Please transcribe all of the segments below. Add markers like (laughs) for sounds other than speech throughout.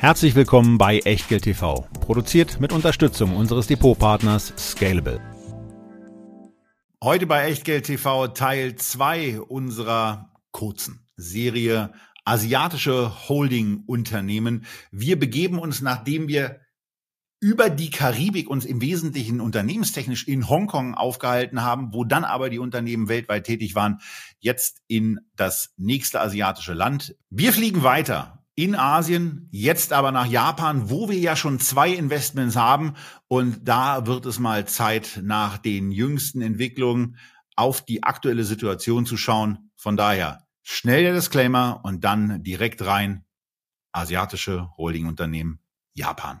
Herzlich willkommen bei Echtgeld TV, produziert mit Unterstützung unseres Depotpartners Scalable. Heute bei Echtgeld TV Teil 2 unserer kurzen Serie asiatische Holding-Unternehmen. Wir begeben uns, nachdem wir über die Karibik uns im Wesentlichen unternehmenstechnisch in Hongkong aufgehalten haben, wo dann aber die Unternehmen weltweit tätig waren, jetzt in das nächste asiatische Land. Wir fliegen weiter in Asien, jetzt aber nach Japan, wo wir ja schon zwei Investments haben. Und da wird es mal Zeit, nach den jüngsten Entwicklungen auf die aktuelle Situation zu schauen. Von daher schnell der Disclaimer und dann direkt rein. Asiatische Holdingunternehmen Japan.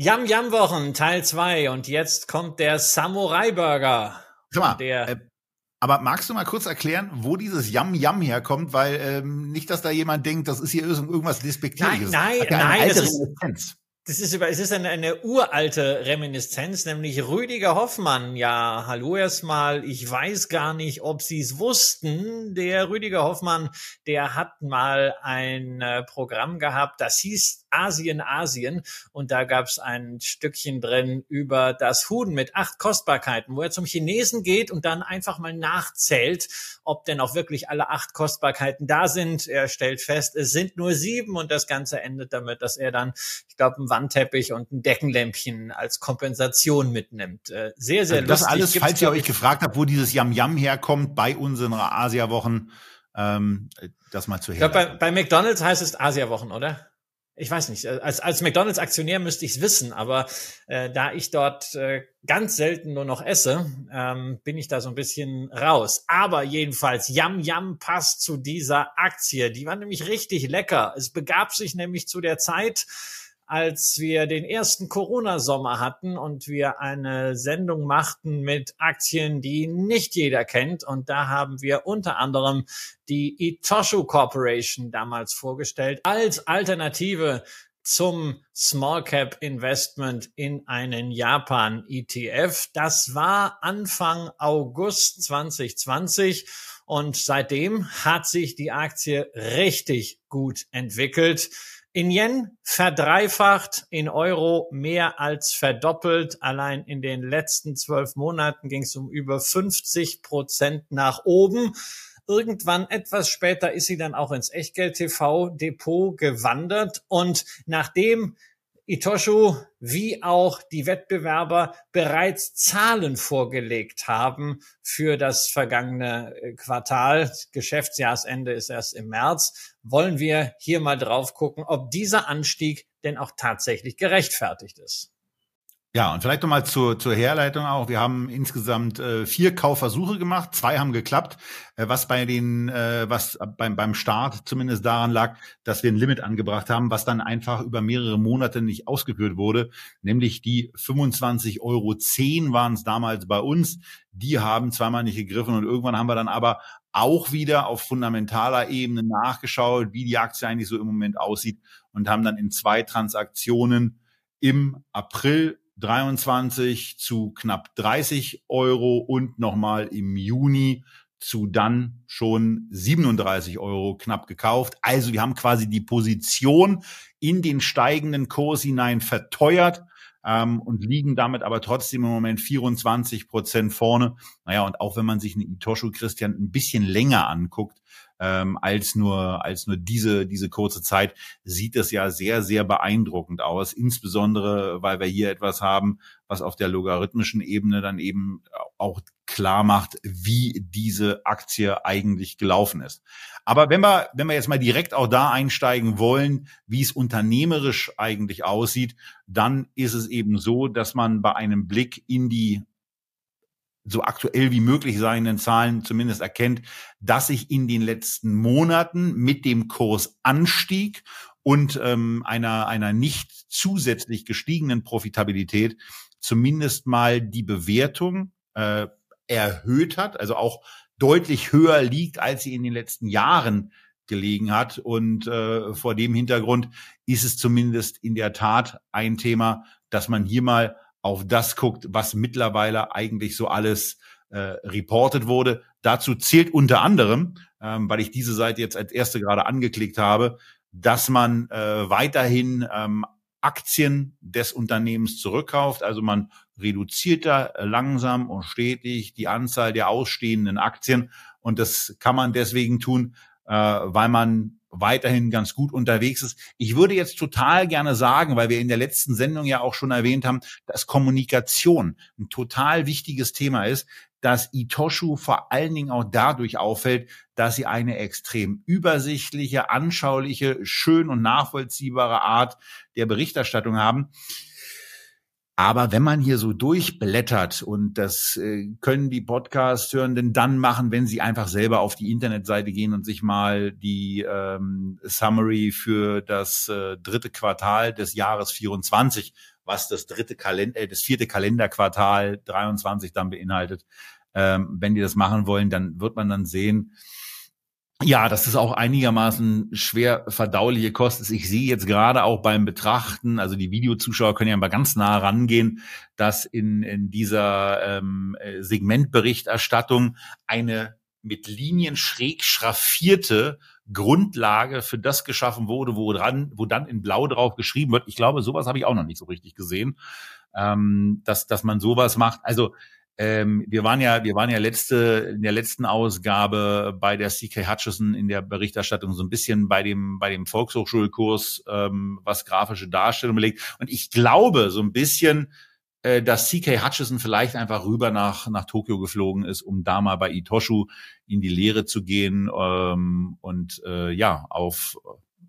Yam Yam Wochen Teil 2 und jetzt kommt der Samurai Burger. Sag mal, der, äh, aber magst du mal kurz erklären, wo dieses Yam Yam herkommt, weil ähm, nicht, dass da jemand denkt, das ist hier irgendwas despektierliches. Nein, nein, nein, das ist, das ist, über, es ist eine, eine uralte Reminiszenz, nämlich Rüdiger Hoffmann. Ja, hallo erstmal. Ich weiß gar nicht, ob Sie es wussten. Der Rüdiger Hoffmann, der hat mal ein äh, Programm gehabt, das hieß Asien, Asien. Und da gab es ein Stückchen drin über das Huhn mit acht Kostbarkeiten, wo er zum Chinesen geht und dann einfach mal nachzählt, ob denn auch wirklich alle acht Kostbarkeiten da sind. Er stellt fest, es sind nur sieben und das Ganze endet damit, dass er dann, ich glaube, einen Wandteppich und ein Deckenlämpchen als Kompensation mitnimmt. Äh, sehr, sehr also das lustig. alles, Gibt's, falls ihr euch gefragt habt, wo dieses Yam Yam herkommt, bei unseren Asia-Wochen, ähm, das mal zu hören. Ich glaube, bei, bei McDonalds heißt es Asia-Wochen, oder? Ich weiß nicht, als, als McDonalds-Aktionär müsste ich es wissen, aber äh, da ich dort äh, ganz selten nur noch esse, ähm, bin ich da so ein bisschen raus. Aber jedenfalls, Yam Yam passt zu dieser Aktie. Die war nämlich richtig lecker. Es begab sich nämlich zu der Zeit, als wir den ersten Corona-Sommer hatten und wir eine Sendung machten mit Aktien, die nicht jeder kennt. Und da haben wir unter anderem die Itoshu Corporation damals vorgestellt als Alternative zum Small Cap Investment in einen Japan ETF. Das war Anfang August 2020 und seitdem hat sich die Aktie richtig gut entwickelt. In Yen verdreifacht, in Euro mehr als verdoppelt. Allein in den letzten zwölf Monaten ging es um über 50 Prozent nach oben. Irgendwann etwas später ist sie dann auch ins Echtgeld-TV-Depot gewandert. Und nachdem Itoshu wie auch die Wettbewerber bereits Zahlen vorgelegt haben für das vergangene äh, Quartal. Geschäftsjahresende ist erst im März. Wollen wir hier mal drauf gucken, ob dieser Anstieg denn auch tatsächlich gerechtfertigt ist. Ja, und vielleicht nochmal zur, zur Herleitung auch. Wir haben insgesamt äh, vier Kaufversuche gemacht, zwei haben geklappt, äh, was bei den, äh, was beim, beim Start zumindest daran lag, dass wir ein Limit angebracht haben, was dann einfach über mehrere Monate nicht ausgeführt wurde, nämlich die 25,10 Euro waren es damals bei uns. Die haben zweimal nicht gegriffen und irgendwann haben wir dann aber auch wieder auf fundamentaler Ebene nachgeschaut, wie die Aktie eigentlich so im Moment aussieht und haben dann in zwei Transaktionen im April 23 zu knapp 30 Euro und nochmal im Juni zu dann schon 37 Euro knapp gekauft. Also wir haben quasi die Position in den steigenden Kurs hinein verteuert ähm, und liegen damit aber trotzdem im Moment 24 Prozent vorne. Naja, und auch wenn man sich eine Itoshu Christian ein bisschen länger anguckt, ähm, als nur als nur diese diese kurze Zeit sieht es ja sehr sehr beeindruckend aus. Insbesondere weil wir hier etwas haben was auf der logarithmischen Ebene dann eben auch klar macht wie diese Aktie eigentlich gelaufen ist. Aber wenn wir wenn wir jetzt mal direkt auch da einsteigen wollen wie es unternehmerisch eigentlich aussieht dann ist es eben so dass man bei einem Blick in die so aktuell wie möglich seienden Zahlen zumindest erkennt, dass sich in den letzten Monaten mit dem Kursanstieg und ähm, einer, einer nicht zusätzlich gestiegenen Profitabilität zumindest mal die Bewertung äh, erhöht hat, also auch deutlich höher liegt, als sie in den letzten Jahren gelegen hat. Und äh, vor dem Hintergrund ist es zumindest in der Tat ein Thema, dass man hier mal auf das guckt, was mittlerweile eigentlich so alles äh, reportet wurde. Dazu zählt unter anderem, ähm, weil ich diese Seite jetzt als erste gerade angeklickt habe, dass man äh, weiterhin ähm, Aktien des Unternehmens zurückkauft. Also man reduziert da langsam und stetig die Anzahl der ausstehenden Aktien. Und das kann man deswegen tun, äh, weil man weiterhin ganz gut unterwegs ist. Ich würde jetzt total gerne sagen, weil wir in der letzten Sendung ja auch schon erwähnt haben, dass Kommunikation ein total wichtiges Thema ist, dass Itoshu vor allen Dingen auch dadurch auffällt, dass sie eine extrem übersichtliche, anschauliche, schön und nachvollziehbare Art der Berichterstattung haben. Aber wenn man hier so durchblättert und das äh, können die Podcast-Hörenden dann machen, wenn sie einfach selber auf die Internetseite gehen und sich mal die ähm, Summary für das äh, dritte Quartal des Jahres 24, was das dritte Kalender, äh, das vierte Kalenderquartal 23 dann beinhaltet, ähm, wenn die das machen wollen, dann wird man dann sehen, ja, das ist auch einigermaßen schwer verdauliche Kost. Ich sehe jetzt gerade auch beim Betrachten, also die Videozuschauer können ja mal ganz nah rangehen, dass in, in dieser ähm, äh, Segmentberichterstattung eine mit Linien schräg schraffierte Grundlage für das geschaffen wurde, wo dran, wo dann in Blau drauf geschrieben wird. Ich glaube, sowas habe ich auch noch nicht so richtig gesehen, ähm, dass, dass man sowas macht. Also ähm, wir waren ja, wir waren ja letzte, in der letzten Ausgabe bei der CK Hutchison in der Berichterstattung so ein bisschen bei dem, bei dem Volkshochschulkurs, ähm, was grafische Darstellung belegt. Und ich glaube so ein bisschen, äh, dass CK Hutchison vielleicht einfach rüber nach, nach Tokio geflogen ist, um da mal bei Itoshu in die Lehre zu gehen, ähm, und, äh, ja, auf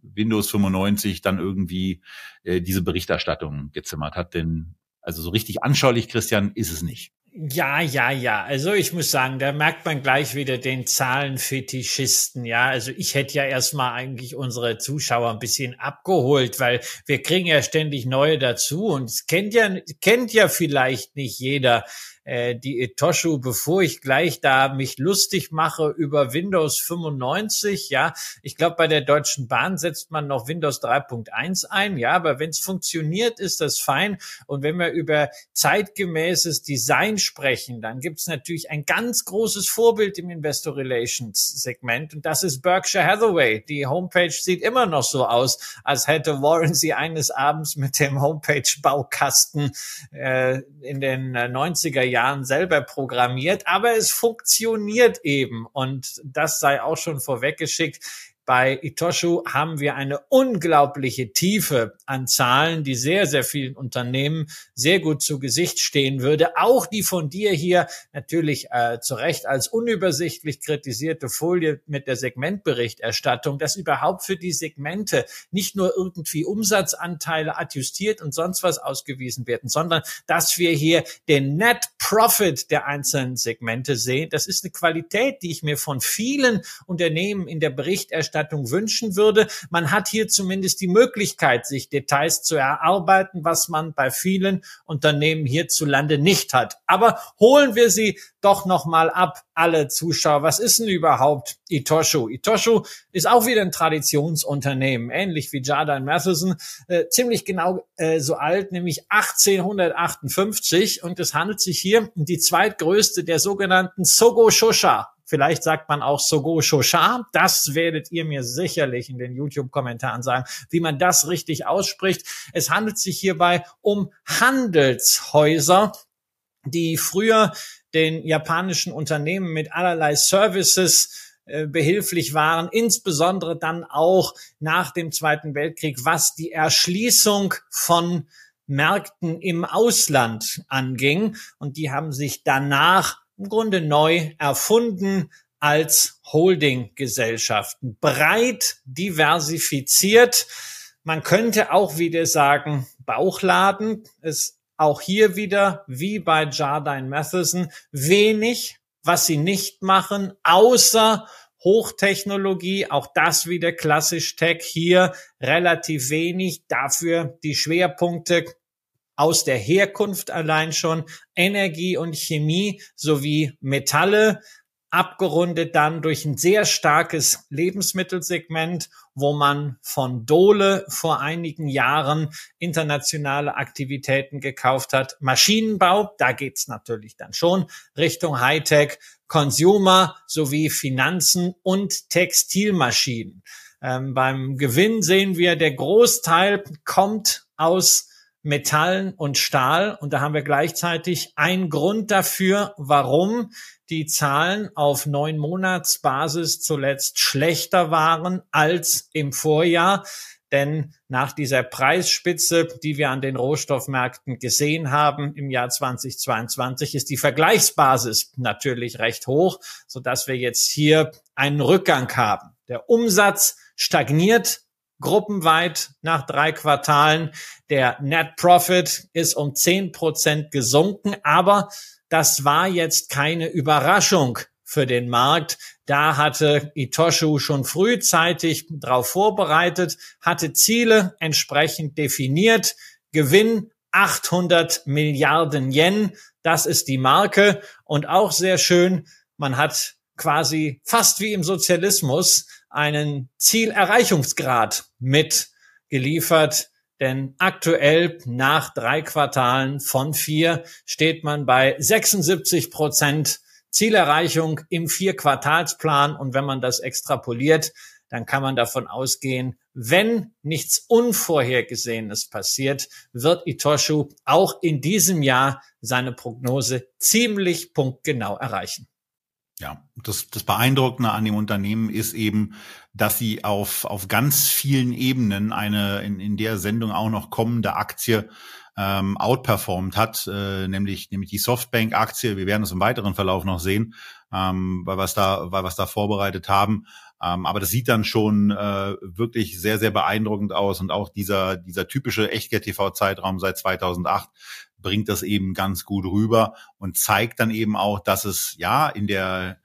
Windows 95 dann irgendwie äh, diese Berichterstattung gezimmert hat, denn also so richtig anschaulich, Christian, ist es nicht. Ja, ja, ja. Also ich muss sagen, da merkt man gleich wieder den Zahlenfetischisten. Ja, also ich hätte ja erstmal eigentlich unsere Zuschauer ein bisschen abgeholt, weil wir kriegen ja ständig neue dazu und es kennt ja, kennt ja vielleicht nicht jeder äh, die Etoshu, bevor ich gleich da mich lustig mache über Windows 95. Ja, ich glaube, bei der Deutschen Bahn setzt man noch Windows 3.1 ein. Ja, aber wenn es funktioniert, ist das fein. Und wenn wir über zeitgemäßes Design sprechen, dann gibt es natürlich ein ganz großes Vorbild im Investor Relations Segment und das ist Berkshire Hathaway. Die Homepage sieht immer noch so aus, als hätte Warren sie eines Abends mit dem Homepage-Baukasten äh, in den 90er äh, Jahren selber programmiert, aber es funktioniert eben und das sei auch schon vorweggeschickt. Bei Itoshu haben wir eine unglaubliche Tiefe an Zahlen, die sehr, sehr vielen Unternehmen sehr gut zu Gesicht stehen würde. Auch die von dir hier natürlich äh, zu Recht als unübersichtlich kritisierte Folie mit der Segmentberichterstattung, dass überhaupt für die Segmente nicht nur irgendwie Umsatzanteile adjustiert und sonst was ausgewiesen werden, sondern dass wir hier den Net Profit der einzelnen Segmente sehen. Das ist eine Qualität, die ich mir von vielen Unternehmen in der Berichterstattung Berichterstattung wünschen würde. Man hat hier zumindest die Möglichkeit, sich Details zu erarbeiten, was man bei vielen Unternehmen hierzulande nicht hat. Aber holen wir sie doch noch mal ab, alle Zuschauer. Was ist denn überhaupt Itoshu? Itoshu ist auch wieder ein Traditionsunternehmen, ähnlich wie Jardine Matheson, äh, ziemlich genau äh, so alt, nämlich 1858. Und es handelt sich hier um die zweitgrößte der sogenannten Sogo Shosha Vielleicht sagt man auch Sogo Shosha. Das werdet ihr mir sicherlich in den YouTube-Kommentaren sagen, wie man das richtig ausspricht. Es handelt sich hierbei um Handelshäuser, die früher den japanischen Unternehmen mit allerlei Services äh, behilflich waren, insbesondere dann auch nach dem Zweiten Weltkrieg, was die Erschließung von Märkten im Ausland anging. Und die haben sich danach im Grunde neu erfunden als Holdinggesellschaften, breit diversifiziert. Man könnte auch wieder sagen, Bauchladen ist auch hier wieder, wie bei Jardine Matheson, wenig, was sie nicht machen, außer Hochtechnologie, auch das wieder klassisch Tech hier. Relativ wenig, dafür die Schwerpunkte aus der Herkunft allein schon Energie und Chemie sowie Metalle, abgerundet dann durch ein sehr starkes Lebensmittelsegment, wo man von Dole vor einigen Jahren internationale Aktivitäten gekauft hat. Maschinenbau, da geht's natürlich dann schon Richtung Hightech, Consumer sowie Finanzen und Textilmaschinen. Ähm, beim Gewinn sehen wir, der Großteil kommt aus Metallen und Stahl. Und da haben wir gleichzeitig einen Grund dafür, warum die Zahlen auf neun Monatsbasis zuletzt schlechter waren als im Vorjahr. Denn nach dieser Preisspitze, die wir an den Rohstoffmärkten gesehen haben im Jahr 2022, ist die Vergleichsbasis natürlich recht hoch, so dass wir jetzt hier einen Rückgang haben. Der Umsatz stagniert gruppenweit nach drei Quartalen. Der Net Profit ist um zehn Prozent gesunken, aber das war jetzt keine Überraschung für den Markt. Da hatte Itoshu schon frühzeitig darauf vorbereitet, hatte Ziele entsprechend definiert. Gewinn 800 Milliarden Yen, das ist die Marke. Und auch sehr schön, man hat quasi fast wie im Sozialismus einen Zielerreichungsgrad mitgeliefert. Denn aktuell nach drei Quartalen von vier steht man bei 76 Prozent Zielerreichung im Vier-Quartalsplan. Und wenn man das extrapoliert, dann kann man davon ausgehen, wenn nichts Unvorhergesehenes passiert, wird Itoshu auch in diesem Jahr seine Prognose ziemlich punktgenau erreichen. Ja, das, das Beeindruckende an dem Unternehmen ist eben, dass sie auf, auf ganz vielen Ebenen eine in, in der Sendung auch noch kommende Aktie ähm, outperformed hat, äh, nämlich, nämlich die Softbank-Aktie. Wir werden es im weiteren Verlauf noch sehen, ähm, weil wir es da, weil wir es da vorbereitet haben. Ähm, aber das sieht dann schon äh, wirklich sehr, sehr beeindruckend aus und auch dieser, dieser typische Echtgeld-TV-Zeitraum seit 2008 bringt das eben ganz gut rüber und zeigt dann eben auch, dass es ja in der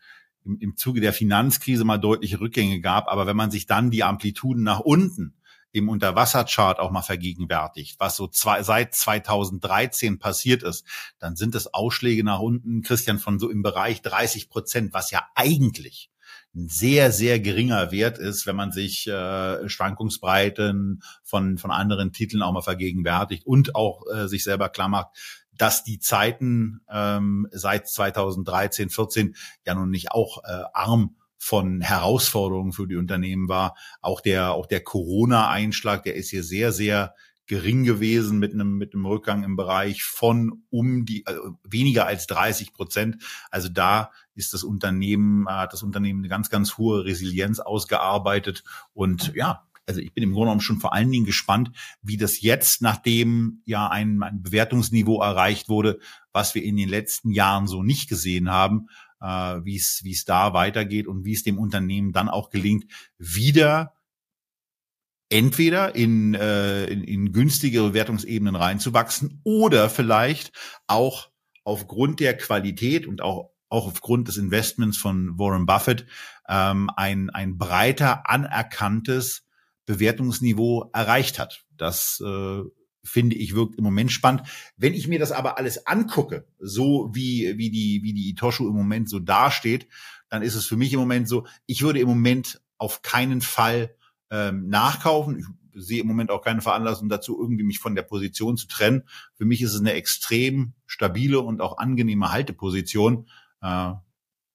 im, im Zuge der Finanzkrise mal deutliche Rückgänge gab. Aber wenn man sich dann die Amplituden nach unten im Unterwasserchart auch mal vergegenwärtigt, was so zwei, seit 2013 passiert ist, dann sind es Ausschläge nach unten, Christian, von so im Bereich 30 Prozent, was ja eigentlich ein sehr, sehr geringer Wert ist, wenn man sich äh, Schwankungsbreiten von, von anderen Titeln auch mal vergegenwärtigt und auch äh, sich selber klar macht, dass die Zeiten ähm, seit 2013, 14 ja nun nicht auch äh, arm von Herausforderungen für die Unternehmen war. Auch der, auch der Corona-Einschlag, der ist hier sehr, sehr gering gewesen mit einem, mit einem Rückgang im Bereich von um die, also weniger als 30 Prozent. Also da ist das Unternehmen, hat das Unternehmen eine ganz, ganz hohe Resilienz ausgearbeitet und ja, also ich bin im Grunde genommen schon vor allen Dingen gespannt, wie das jetzt, nachdem ja ein, ein Bewertungsniveau erreicht wurde, was wir in den letzten Jahren so nicht gesehen haben, äh, wie es wie es da weitergeht und wie es dem Unternehmen dann auch gelingt, wieder entweder in, äh, in, in günstigere Bewertungsebenen reinzuwachsen oder vielleicht auch aufgrund der Qualität und auch auch aufgrund des Investments von Warren Buffett ähm, ein, ein breiter anerkanntes Bewertungsniveau erreicht hat. Das äh, finde ich wirkt im Moment spannend. Wenn ich mir das aber alles angucke, so wie, wie die, wie die Itoshu im Moment so dasteht, dann ist es für mich im Moment so, ich würde im Moment auf keinen Fall ähm, nachkaufen. Ich sehe im Moment auch keine Veranlassung dazu, irgendwie mich von der Position zu trennen. Für mich ist es eine extrem stabile und auch angenehme Halteposition. Äh,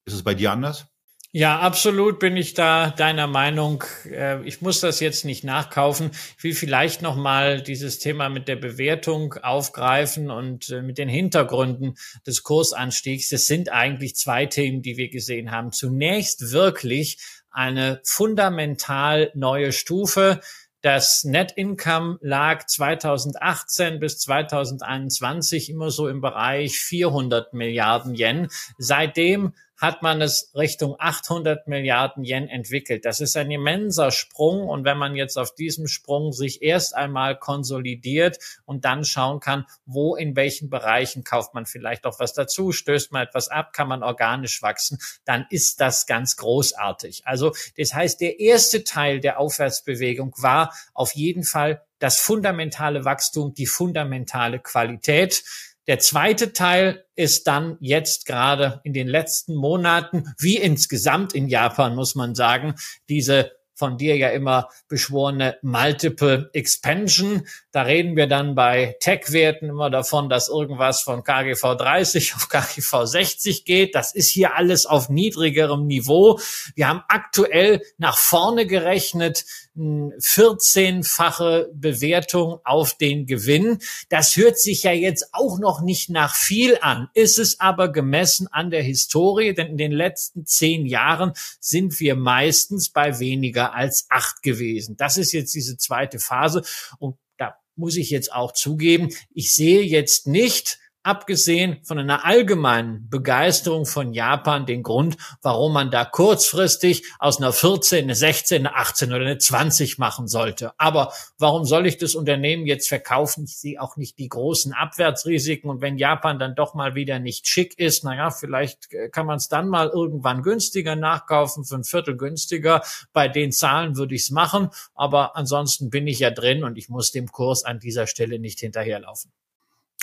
ist es bei dir anders? Ja, absolut bin ich da deiner Meinung. Äh, ich muss das jetzt nicht nachkaufen. Ich will vielleicht noch mal dieses Thema mit der Bewertung aufgreifen und äh, mit den Hintergründen des Kursanstiegs. Das sind eigentlich zwei Themen, die wir gesehen haben. Zunächst wirklich eine fundamental neue Stufe. Das Net Income lag 2018 bis 2021 immer so im Bereich 400 Milliarden Yen. Seitdem hat man es Richtung 800 Milliarden Yen entwickelt. Das ist ein immenser Sprung. Und wenn man jetzt auf diesem Sprung sich erst einmal konsolidiert und dann schauen kann, wo in welchen Bereichen kauft man vielleicht auch was dazu, stößt man etwas ab, kann man organisch wachsen, dann ist das ganz großartig. Also das heißt, der erste Teil der Aufwärtsbewegung war auf jeden Fall das fundamentale Wachstum, die fundamentale Qualität. Der zweite Teil ist dann jetzt gerade in den letzten Monaten, wie insgesamt in Japan, muss man sagen, diese von dir ja immer beschworene Multiple Expansion. Da reden wir dann bei Tech-Werten immer davon, dass irgendwas von KGV 30 auf KGV 60 geht. Das ist hier alles auf niedrigerem Niveau. Wir haben aktuell nach vorne gerechnet 14-fache Bewertung auf den Gewinn. Das hört sich ja jetzt auch noch nicht nach viel an, ist es aber gemessen an der Historie, denn in den letzten zehn Jahren sind wir meistens bei weniger als acht gewesen. Das ist jetzt diese zweite Phase und da muss ich jetzt auch zugeben, ich sehe jetzt nicht, abgesehen von einer allgemeinen Begeisterung von Japan den Grund, warum man da kurzfristig aus einer 14, eine 16, eine 18 oder eine 20 machen sollte. Aber warum soll ich das Unternehmen jetzt verkaufen? Ich sehe auch nicht die großen Abwärtsrisiken. Und wenn Japan dann doch mal wieder nicht schick ist, naja, vielleicht kann man es dann mal irgendwann günstiger nachkaufen, für ein Viertel günstiger. Bei den Zahlen würde ich es machen. Aber ansonsten bin ich ja drin und ich muss dem Kurs an dieser Stelle nicht hinterherlaufen.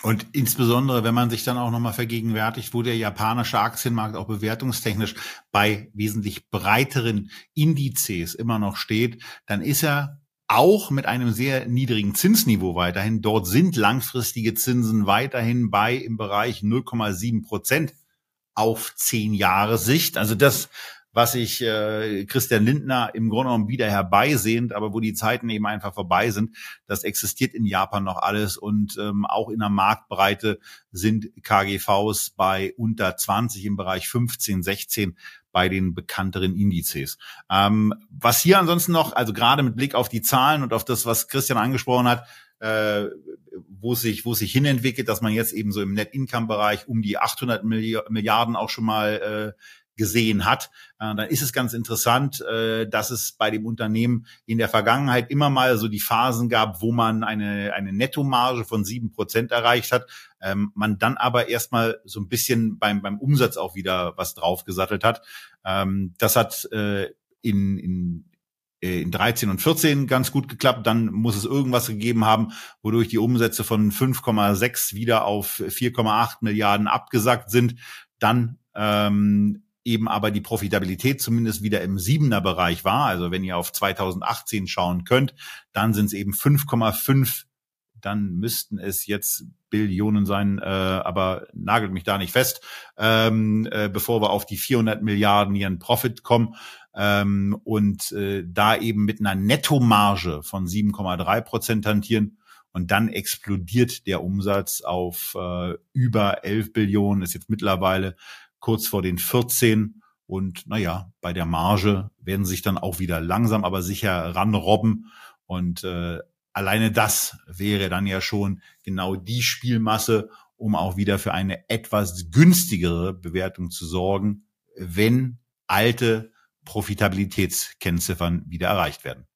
Und insbesondere, wenn man sich dann auch nochmal vergegenwärtigt, wo der japanische Aktienmarkt auch bewertungstechnisch bei wesentlich breiteren Indizes immer noch steht, dann ist er auch mit einem sehr niedrigen Zinsniveau weiterhin. Dort sind langfristige Zinsen weiterhin bei im Bereich 0,7 Prozent auf zehn Jahre Sicht. Also das was ich äh, Christian Lindner im Grunde genommen wieder herbeisehnt, aber wo die Zeiten eben einfach vorbei sind. Das existiert in Japan noch alles und ähm, auch in der Marktbreite sind KGVs bei unter 20 im Bereich 15, 16 bei den bekannteren Indizes. Ähm, was hier ansonsten noch, also gerade mit Blick auf die Zahlen und auf das, was Christian angesprochen hat, äh, wo sich wo sich hinentwickelt, dass man jetzt eben so im Net Income Bereich um die 800 Milliarden auch schon mal äh, gesehen hat, äh, dann ist es ganz interessant, äh, dass es bei dem Unternehmen in der Vergangenheit immer mal so die Phasen gab, wo man eine, eine Nettomarge von sieben Prozent erreicht hat, ähm, man dann aber erstmal so ein bisschen beim, beim Umsatz auch wieder was draufgesattelt hat. Ähm, das hat äh, in, in in 13 und 14 ganz gut geklappt. Dann muss es irgendwas gegeben haben, wodurch die Umsätze von 5,6 wieder auf 4,8 Milliarden abgesackt sind. Dann ähm, eben aber die Profitabilität zumindest wieder im siebener Bereich war. Also wenn ihr auf 2018 schauen könnt, dann sind es eben 5,5 dann müssten es jetzt Billionen sein, äh, aber nagelt mich da nicht fest, ähm, äh, bevor wir auf die 400 Milliarden ihren Profit kommen ähm, und äh, da eben mit einer Nettomarge von 7,3 Prozent hantieren. Und dann explodiert der Umsatz auf äh, über 11 Billionen, ist jetzt mittlerweile kurz vor den 14. Und naja, bei der Marge werden sich dann auch wieder langsam, aber sicher ranrobben. Und äh, alleine das wäre dann ja schon genau die Spielmasse, um auch wieder für eine etwas günstigere Bewertung zu sorgen, wenn alte Profitabilitätskennziffern wieder erreicht werden.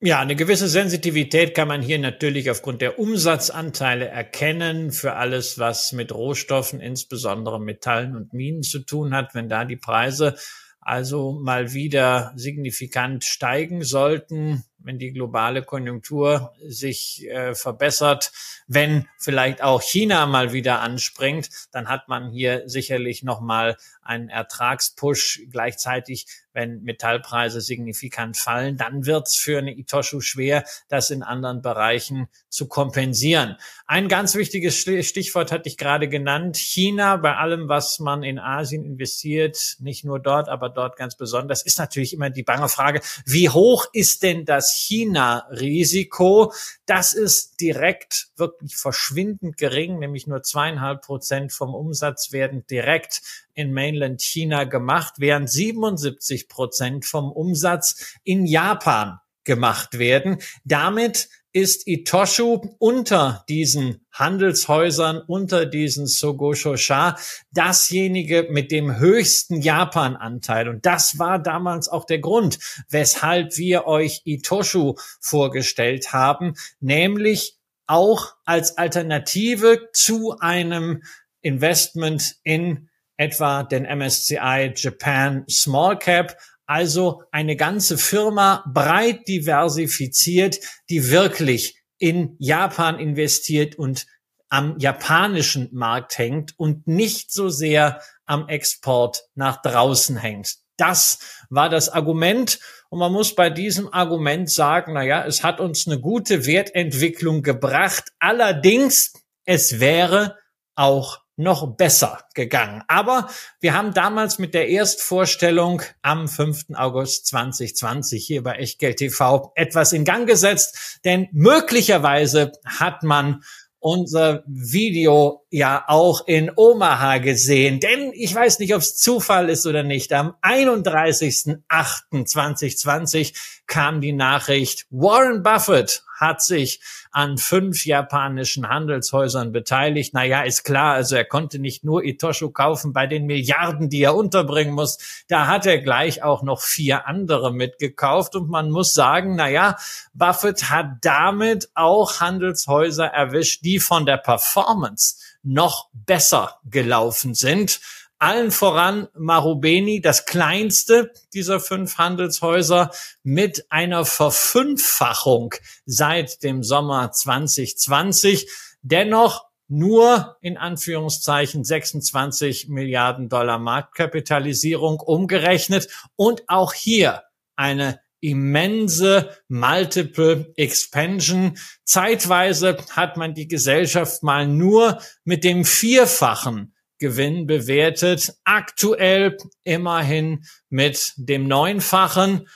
Ja, eine gewisse Sensitivität kann man hier natürlich aufgrund der Umsatzanteile erkennen für alles, was mit Rohstoffen, insbesondere Metallen und Minen zu tun hat. Wenn da die Preise also mal wieder signifikant steigen sollten, wenn die globale Konjunktur sich äh, verbessert, wenn vielleicht auch China mal wieder anspringt, dann hat man hier sicherlich noch mal einen Ertragspush. Gleichzeitig, wenn Metallpreise signifikant fallen, dann wird's für eine Itoshu schwer, das in anderen Bereichen zu kompensieren. Ein ganz wichtiges Stichwort hatte ich gerade genannt. China, bei allem, was man in Asien investiert, nicht nur dort, aber dort ganz besonders, ist natürlich immer die bange Frage, wie hoch ist denn das China-Risiko? Das ist direkt wirklich verschwindend gering, nämlich nur zweieinhalb Prozent vom Umsatz werden direkt in Mainland China gemacht, während 77 Prozent vom Umsatz in Japan gemacht werden. Damit ist Itoshu unter diesen Handelshäusern, unter diesen Sogosho-sha dasjenige mit dem höchsten Japan-Anteil. Und das war damals auch der Grund, weshalb wir euch Itoshu vorgestellt haben, nämlich auch als Alternative zu einem Investment in etwa den MSCI Japan Small Cap, also eine ganze Firma breit diversifiziert, die wirklich in Japan investiert und am japanischen Markt hängt und nicht so sehr am Export nach draußen hängt. Das war das Argument. Und man muss bei diesem Argument sagen, na ja, es hat uns eine gute Wertentwicklung gebracht. Allerdings, es wäre auch noch besser gegangen. Aber wir haben damals mit der Erstvorstellung am 5. August 2020 hier bei Echtgeld TV etwas in Gang gesetzt, denn möglicherweise hat man unser Video ja auch in Omaha gesehen. Denn ich weiß nicht, ob es Zufall ist oder nicht. Am 31.08.2020 kam die Nachricht, Warren Buffett hat sich an fünf japanischen Handelshäusern beteiligt. Naja, ist klar, also er konnte nicht nur Itoshu kaufen bei den Milliarden, die er unterbringen muss. Da hat er gleich auch noch vier andere mitgekauft. Und man muss sagen, naja, Buffett hat damit auch Handelshäuser erwischt, die von der Performance noch besser gelaufen sind. Allen voran Marubeni, das kleinste dieser fünf Handelshäuser mit einer Verfünffachung seit dem Sommer 2020. Dennoch nur in Anführungszeichen 26 Milliarden Dollar Marktkapitalisierung umgerechnet und auch hier eine immense Multiple Expansion. Zeitweise hat man die Gesellschaft mal nur mit dem Vierfachen Gewinn bewertet. Aktuell immerhin mit dem Neunfachen.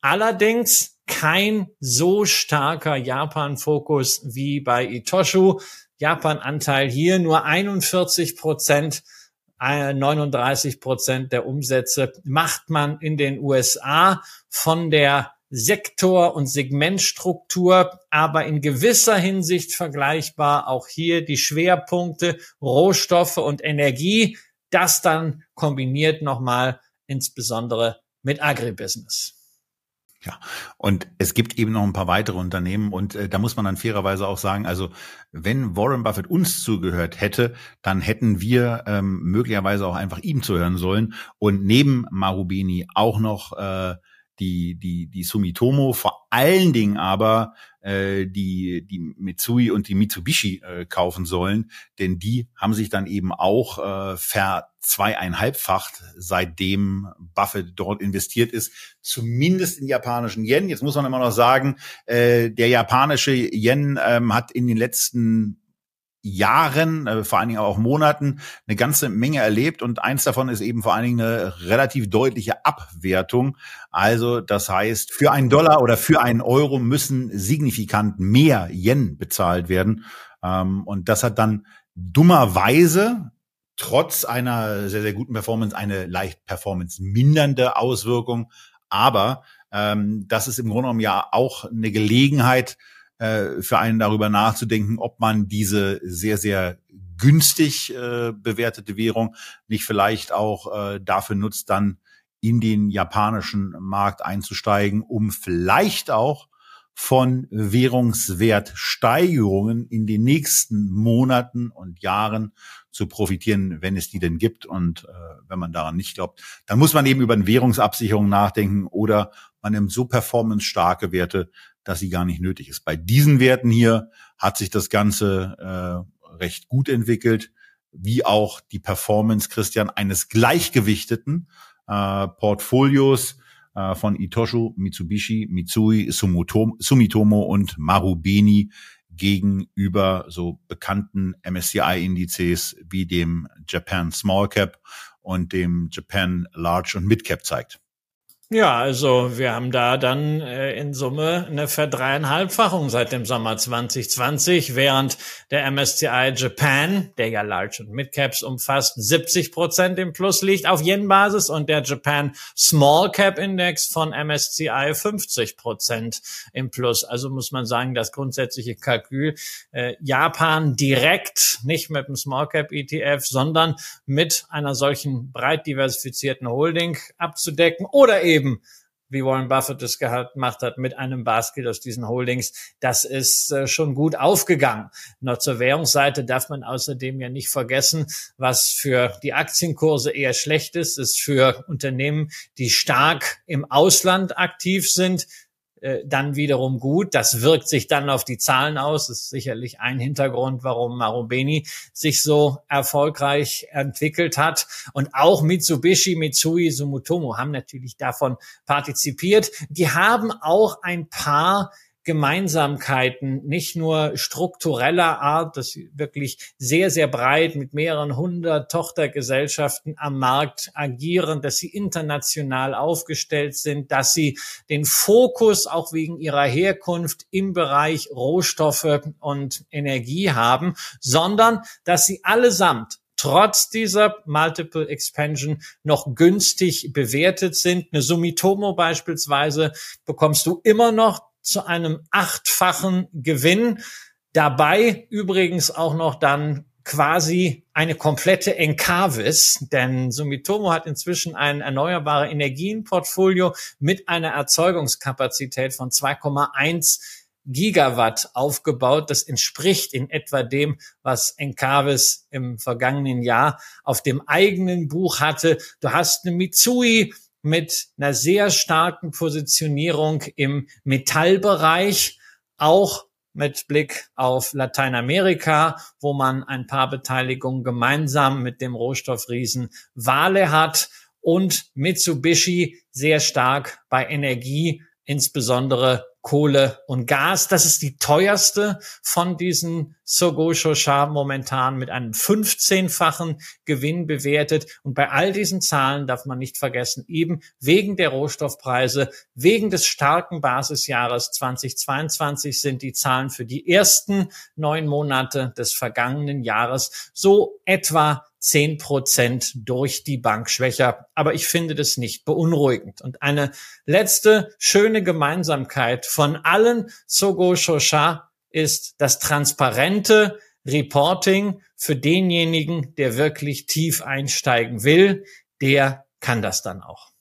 Allerdings kein so starker Japan-Fokus wie bei Itoshu. Japan-Anteil hier nur 41 Prozent. 39 Prozent der Umsätze macht man in den USA von der Sektor- und Segmentstruktur, aber in gewisser Hinsicht vergleichbar. Auch hier die Schwerpunkte Rohstoffe und Energie. Das dann kombiniert nochmal insbesondere mit Agribusiness. Ja, und es gibt eben noch ein paar weitere Unternehmen und äh, da muss man dann fairerweise auch sagen, also wenn Warren Buffett uns zugehört hätte, dann hätten wir ähm, möglicherweise auch einfach ihm zuhören sollen und neben Marubeni auch noch äh, die, die, die Sumitomo, vor allen Dingen aber äh, die, die Mitsui und die Mitsubishi äh, kaufen sollen, denn die haben sich dann eben auch äh, ver zweieinhalbfacht, seitdem Buffett dort investiert ist, zumindest in japanischen Yen. Jetzt muss man immer noch sagen, äh, der japanische Yen ähm, hat in den letzten Jahren, äh, vor allen Dingen auch Monaten, eine ganze Menge erlebt und eins davon ist eben vor allen Dingen eine relativ deutliche Abwertung. Also das heißt, für einen Dollar oder für einen Euro müssen signifikant mehr Yen bezahlt werden. Ähm, und das hat dann dummerweise trotz einer sehr, sehr guten Performance eine leicht performance mindernde Auswirkung. Aber ähm, das ist im Grunde genommen ja auch eine Gelegenheit, äh, für einen darüber nachzudenken, ob man diese sehr, sehr günstig äh, bewertete Währung nicht vielleicht auch äh, dafür nutzt, dann in den japanischen Markt einzusteigen, um vielleicht auch von Währungswertsteigerungen in den nächsten Monaten und Jahren zu profitieren, wenn es die denn gibt. Und äh, wenn man daran nicht glaubt, dann muss man eben über eine Währungsabsicherung nachdenken oder man nimmt so performance-starke Werte, dass sie gar nicht nötig ist. Bei diesen Werten hier hat sich das Ganze äh, recht gut entwickelt, wie auch die Performance, Christian, eines gleichgewichteten äh, Portfolios äh, von Itoshu, Mitsubishi, Mitsui, Sumitomo, Sumitomo und Marubeni gegenüber so bekannten MSCI-Indizes wie dem Japan Small Cap und dem Japan Large und Mid Cap zeigt. Ja, also wir haben da dann äh, in Summe eine Verdreieinhalbfachung seit dem Sommer 2020, während der MSCI Japan, der ja Large und Midcaps umfasst, 70 Prozent im Plus liegt auf Yen-Basis und der Japan Small Cap Index von MSCI 50 Prozent im Plus. Also muss man sagen, das grundsätzliche Kalkül äh, Japan direkt, nicht mit dem Small Cap ETF, sondern mit einer solchen breit diversifizierten Holding abzudecken oder eben eben wie Warren Buffett es gemacht hat, mit einem Basket aus diesen Holdings, das ist äh, schon gut aufgegangen. Noch zur Währungsseite darf man außerdem ja nicht vergessen, was für die Aktienkurse eher schlecht ist, ist für Unternehmen, die stark im Ausland aktiv sind, äh, dann wiederum gut. Das wirkt sich dann auf die Zahlen aus. Das ist sicherlich ein Hintergrund, warum Marubeni sich so erfolgreich entwickelt hat. Und auch Mitsubishi, Mitsui, Sumitomo haben natürlich davon partizipiert. Die haben auch ein paar Gemeinsamkeiten, nicht nur struktureller Art, dass sie wirklich sehr, sehr breit mit mehreren hundert Tochtergesellschaften am Markt agieren, dass sie international aufgestellt sind, dass sie den Fokus auch wegen ihrer Herkunft im Bereich Rohstoffe und Energie haben, sondern dass sie allesamt trotz dieser Multiple Expansion noch günstig bewertet sind. Eine Sumitomo beispielsweise bekommst du immer noch zu einem achtfachen Gewinn. Dabei übrigens auch noch dann quasi eine komplette Encarvis, denn Sumitomo hat inzwischen ein erneuerbare Energienportfolio mit einer Erzeugungskapazität von 2,1 Gigawatt aufgebaut. Das entspricht in etwa dem, was Encarvis im vergangenen Jahr auf dem eigenen Buch hatte. Du hast eine Mitsui, mit einer sehr starken Positionierung im Metallbereich, auch mit Blick auf Lateinamerika, wo man ein paar Beteiligungen gemeinsam mit dem Rohstoffriesen Wale hat und Mitsubishi sehr stark bei Energie, insbesondere Kohle und Gas. Das ist die teuerste von diesen Sogo Shosha momentan mit einem 15-fachen Gewinn bewertet. Und bei all diesen Zahlen darf man nicht vergessen, eben wegen der Rohstoffpreise, wegen des starken Basisjahres 2022 sind die Zahlen für die ersten neun Monate des vergangenen Jahres so etwa zehn Prozent durch die Bank schwächer. Aber ich finde das nicht beunruhigend. Und eine letzte schöne Gemeinsamkeit von allen Sogo Shosha ist das transparente Reporting für denjenigen, der wirklich tief einsteigen will. Der kann das dann auch.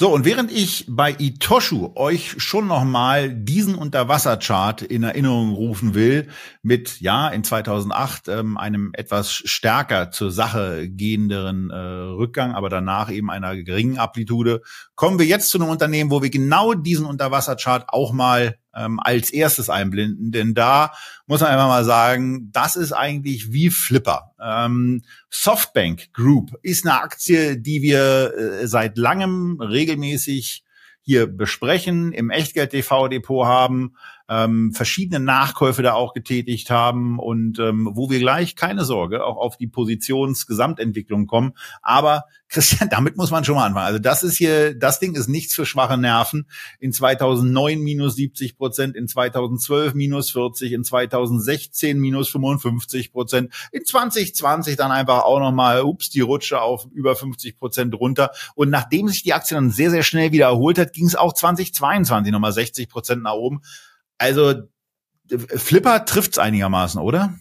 So, und während ich bei Itoshu euch schon nochmal diesen Unterwasserchart in Erinnerung rufen will, mit, ja, in 2008 ähm, einem etwas stärker zur Sache gehenderen äh, Rückgang, aber danach eben einer geringen Amplitude, kommen wir jetzt zu einem Unternehmen, wo wir genau diesen Unterwasserchart auch mal ähm, als erstes einblenden, denn da muss man einfach mal sagen, das ist eigentlich wie Flipper. Ähm, Softbank Group ist eine Aktie, die wir äh, seit langem regelmäßig hier besprechen, im Echtgeld-TV-Depot haben ähm, verschiedene Nachkäufe da auch getätigt haben und ähm, wo wir gleich keine Sorge auch auf die Positionsgesamtentwicklung kommen. Aber Christian, (laughs) damit muss man schon mal anfangen. Also das ist hier, das Ding ist nichts für schwache Nerven. In 2009 minus 70 Prozent, in 2012 minus 40, in 2016 minus 55 Prozent, in 2020 dann einfach auch nochmal, ups, die Rutsche auf über 50 Prozent runter. Und nachdem sich die Aktie dann sehr, sehr schnell wieder erholt hat, ging es auch 2022 nochmal 60 Prozent nach oben. Also Flipper trifft's einigermaßen, oder?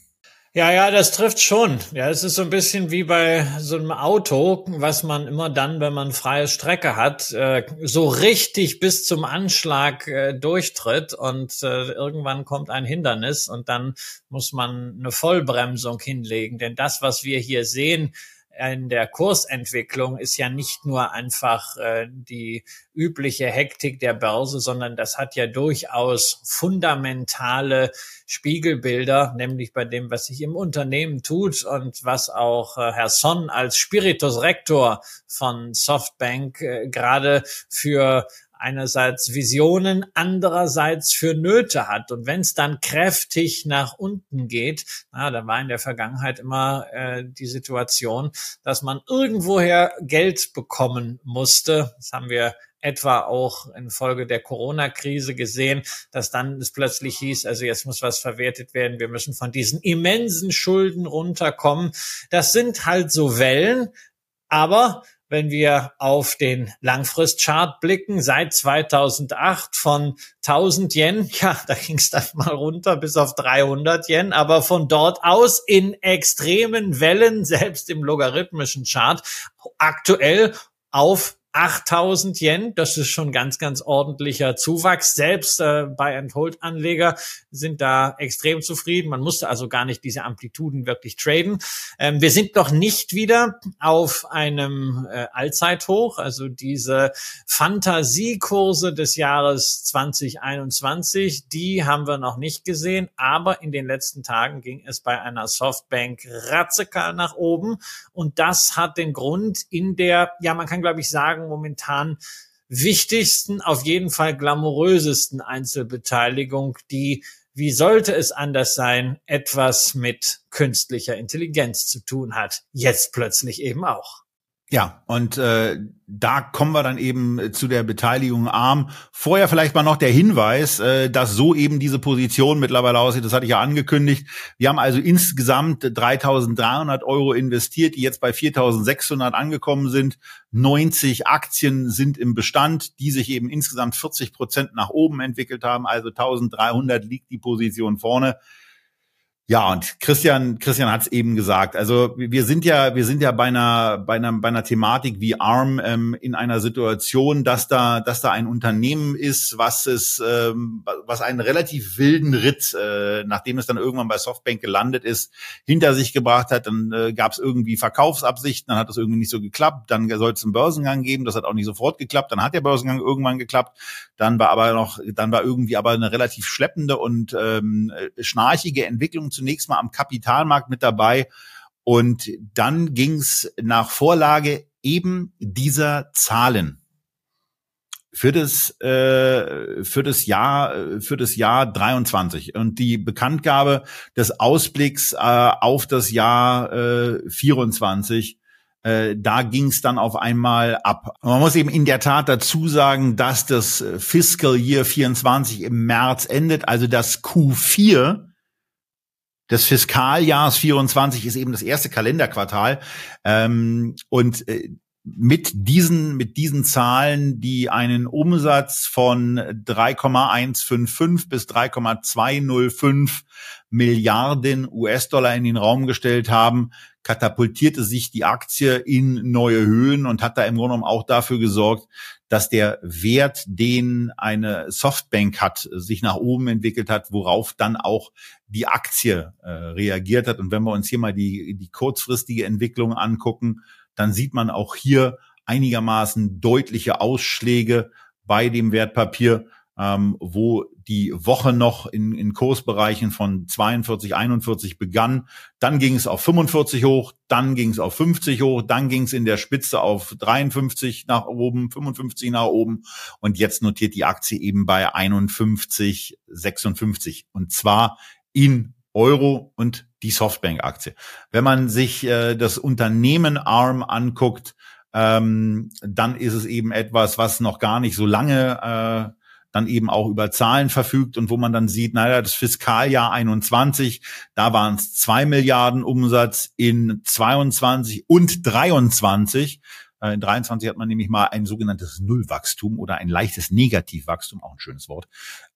Ja, ja, das trifft schon. Ja, es ist so ein bisschen wie bei so einem Auto, was man immer dann, wenn man freie Strecke hat, äh, so richtig bis zum Anschlag äh, durchtritt und äh, irgendwann kommt ein Hindernis und dann muss man eine Vollbremsung hinlegen. Denn das, was wir hier sehen, in der Kursentwicklung ist ja nicht nur einfach äh, die übliche Hektik der Börse, sondern das hat ja durchaus fundamentale Spiegelbilder, nämlich bei dem, was sich im Unternehmen tut und was auch äh, Herr Son als Spiritus Rector von Softbank äh, gerade für einerseits Visionen, andererseits für Nöte hat. Und wenn es dann kräftig nach unten geht, na, da war in der Vergangenheit immer äh, die Situation, dass man irgendwoher Geld bekommen musste. Das haben wir etwa auch infolge der Corona-Krise gesehen, dass dann es plötzlich hieß, also jetzt muss was verwertet werden, wir müssen von diesen immensen Schulden runterkommen. Das sind halt so Wellen, aber wenn wir auf den Langfristchart blicken, seit 2008 von 1000 Yen, (laughs) ja, da ging es dann mal runter bis auf 300 Yen, aber von dort aus in extremen Wellen, selbst im logarithmischen Chart, aktuell auf 8000 Yen, das ist schon ganz, ganz ordentlicher Zuwachs. Selbst äh, bei Hold-Anleger sind da extrem zufrieden. Man musste also gar nicht diese Amplituden wirklich traden. Ähm, wir sind noch nicht wieder auf einem äh, Allzeithoch, also diese Fantasiekurse des Jahres 2021, die haben wir noch nicht gesehen, aber in den letzten Tagen ging es bei einer Softbank ratzekal nach oben und das hat den Grund in der, ja, man kann glaube ich sagen, momentan wichtigsten, auf jeden Fall glamourösesten Einzelbeteiligung, die, wie sollte es anders sein, etwas mit künstlicher Intelligenz zu tun hat. Jetzt plötzlich eben auch. Ja, und äh, da kommen wir dann eben zu der Beteiligung arm. Vorher vielleicht mal noch der Hinweis, äh, dass so eben diese Position mittlerweile aussieht. Das hatte ich ja angekündigt. Wir haben also insgesamt 3.300 Euro investiert, die jetzt bei 4.600 angekommen sind. 90 Aktien sind im Bestand, die sich eben insgesamt 40 Prozent nach oben entwickelt haben. Also 1.300 liegt die Position vorne. Ja, und Christian, Christian hat es eben gesagt. Also wir sind ja, wir sind ja bei einer, bei einer, bei einer Thematik wie ARM ähm, in einer Situation, dass da, dass da ein Unternehmen ist, was es, ähm, was einen relativ wilden Ritt, äh, nachdem es dann irgendwann bei Softbank gelandet ist, hinter sich gebracht hat. Dann äh, gab es irgendwie Verkaufsabsichten, dann hat das irgendwie nicht so geklappt. Dann soll es einen Börsengang geben, das hat auch nicht sofort geklappt. Dann hat der Börsengang irgendwann geklappt. Dann war aber noch, dann war irgendwie aber eine relativ schleppende und ähm, schnarchige Entwicklung zunächst mal am Kapitalmarkt mit dabei. Und dann ging es nach Vorlage eben dieser Zahlen für das äh, für das Jahr für das Jahr 23 und die Bekanntgabe des Ausblicks äh, auf das Jahr äh, 24 äh, da ging es dann auf einmal ab. Man muss eben in der Tat dazu sagen, dass das Fiscal Year 24 im März endet, also das Q4 des Fiskaljahres 24 ist eben das erste Kalenderquartal. Ähm, und äh, mit diesen, mit diesen Zahlen, die einen Umsatz von 3,155 bis 3,205 Milliarden US-Dollar in den Raum gestellt haben, katapultierte sich die Aktie in neue Höhen und hat da im Grunde genommen auch dafür gesorgt, dass der Wert, den eine Softbank hat, sich nach oben entwickelt hat, worauf dann auch die Aktie äh, reagiert hat. Und wenn wir uns hier mal die, die kurzfristige Entwicklung angucken, dann sieht man auch hier einigermaßen deutliche Ausschläge bei dem Wertpapier ähm, wo die Woche noch in, in Kursbereichen von 42, 41 begann. Dann ging es auf 45 hoch, dann ging es auf 50 hoch, dann ging es in der Spitze auf 53 nach oben, 55 nach oben und jetzt notiert die Aktie eben bei 51, 56 und zwar in Euro und die Softbank-Aktie. Wenn man sich äh, das Unternehmen ARM anguckt, ähm, dann ist es eben etwas, was noch gar nicht so lange äh, dann eben auch über Zahlen verfügt und wo man dann sieht, naja, das Fiskaljahr 21, da waren es zwei Milliarden Umsatz in 22 und 23. Äh, in 23 hat man nämlich mal ein sogenanntes Nullwachstum oder ein leichtes Negativwachstum, auch ein schönes Wort,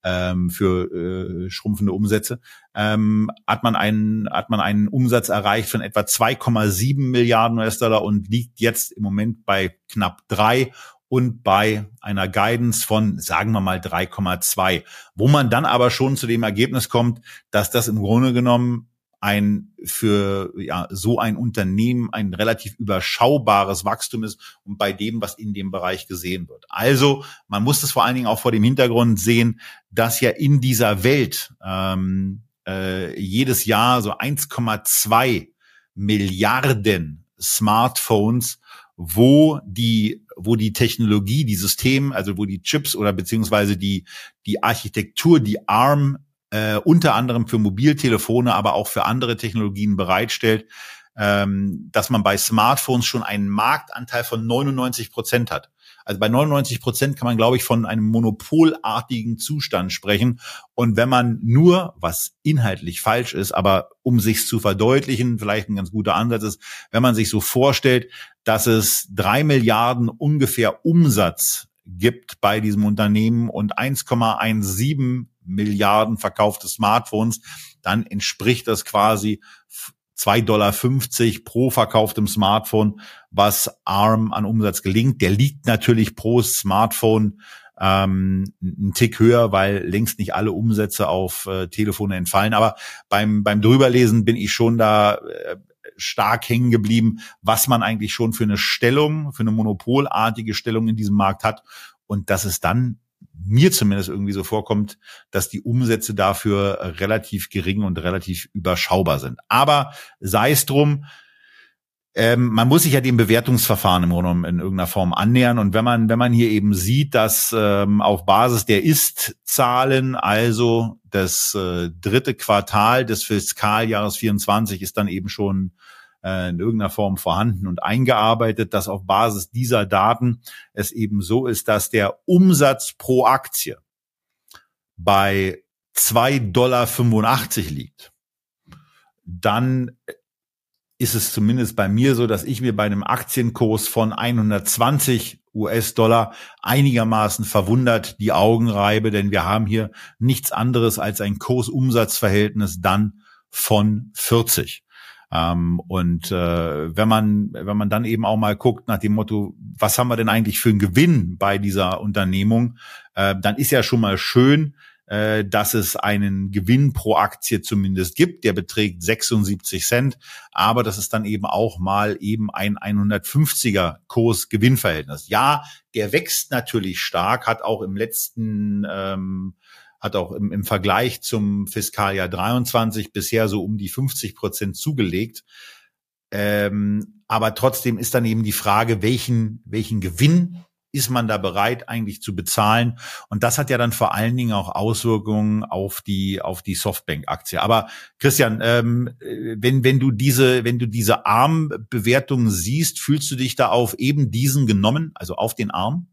ähm, für äh, schrumpfende Umsätze, ähm, hat man einen, hat man einen Umsatz erreicht von etwa 2,7 Milliarden US-Dollar und liegt jetzt im Moment bei knapp drei und bei einer Guidance von, sagen wir mal, 3,2, wo man dann aber schon zu dem Ergebnis kommt, dass das im Grunde genommen ein für ja, so ein Unternehmen ein relativ überschaubares Wachstum ist und bei dem, was in dem Bereich gesehen wird. Also man muss das vor allen Dingen auch vor dem Hintergrund sehen, dass ja in dieser Welt ähm, äh, jedes Jahr so 1,2 Milliarden Smartphones wo die, wo die Technologie, die System, also wo die Chips oder beziehungsweise die, die Architektur, die ARM äh, unter anderem für Mobiltelefone, aber auch für andere Technologien bereitstellt, ähm, dass man bei Smartphones schon einen Marktanteil von 99 Prozent hat. Also bei 99 Prozent kann man, glaube ich, von einem monopolartigen Zustand sprechen. Und wenn man nur, was inhaltlich falsch ist, aber um sich zu verdeutlichen, vielleicht ein ganz guter Ansatz ist, wenn man sich so vorstellt, dass es drei Milliarden ungefähr Umsatz gibt bei diesem Unternehmen und 1,17 Milliarden verkaufte Smartphones, dann entspricht das quasi 2,50 Dollar pro verkauftem Smartphone, was ARM an Umsatz gelingt. Der liegt natürlich pro Smartphone ähm, einen Tick höher, weil längst nicht alle Umsätze auf äh, Telefone entfallen. Aber beim, beim Drüberlesen bin ich schon da äh, stark hängen geblieben, was man eigentlich schon für eine Stellung, für eine monopolartige Stellung in diesem Markt hat. Und dass es dann mir zumindest irgendwie so vorkommt, dass die Umsätze dafür relativ gering und relativ überschaubar sind. Aber sei es drum, ähm, man muss sich ja dem Bewertungsverfahren im Grunde in irgendeiner Form annähern. Und wenn man, wenn man hier eben sieht, dass ähm, auf Basis der Ist-Zahlen, also das äh, dritte Quartal des Fiskaljahres 24 ist dann eben schon äh, in irgendeiner Form vorhanden und eingearbeitet, dass auf Basis dieser Daten es eben so ist, dass der Umsatz pro Aktie bei 2,85 Dollar liegt, dann ist es zumindest bei mir so, dass ich mir bei einem Aktienkurs von 120 US-Dollar einigermaßen verwundert die Augen reibe, denn wir haben hier nichts anderes als ein Kursumsatzverhältnis dann von 40. Ähm, und äh, wenn man wenn man dann eben auch mal guckt nach dem Motto, was haben wir denn eigentlich für einen Gewinn bei dieser Unternehmung, äh, dann ist ja schon mal schön, äh, dass es einen Gewinn pro Aktie zumindest gibt, der beträgt 76 Cent, aber das ist dann eben auch mal eben ein 150er Kurs-Gewinnverhältnis. Ja, der wächst natürlich stark, hat auch im letzten ähm, hat auch im, im Vergleich zum Fiskaljahr 23 bisher so um die 50 Prozent zugelegt. Ähm, aber trotzdem ist dann eben die Frage, welchen, welchen Gewinn ist man da bereit eigentlich zu bezahlen? Und das hat ja dann vor allen Dingen auch Auswirkungen auf die auf die Softbank-Aktie. Aber Christian, ähm, wenn wenn du diese wenn du diese Arm-Bewertung siehst, fühlst du dich da auf eben diesen genommen, also auf den Arm?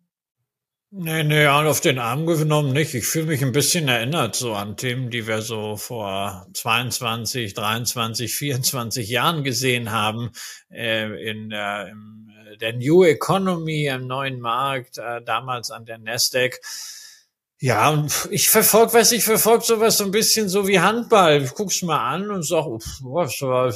Nee, nee, auf den Arm genommen nicht. Ich fühle mich ein bisschen erinnert so an Themen, die wir so vor 22, 23, 24 Jahren gesehen haben äh, in äh, im, der New Economy, im neuen Markt, äh, damals an der Nasdaq. Ja, und ich verfolge, weiß ich verfolge sowas so ein bisschen so wie Handball. Ich guck's mal an und sag, was war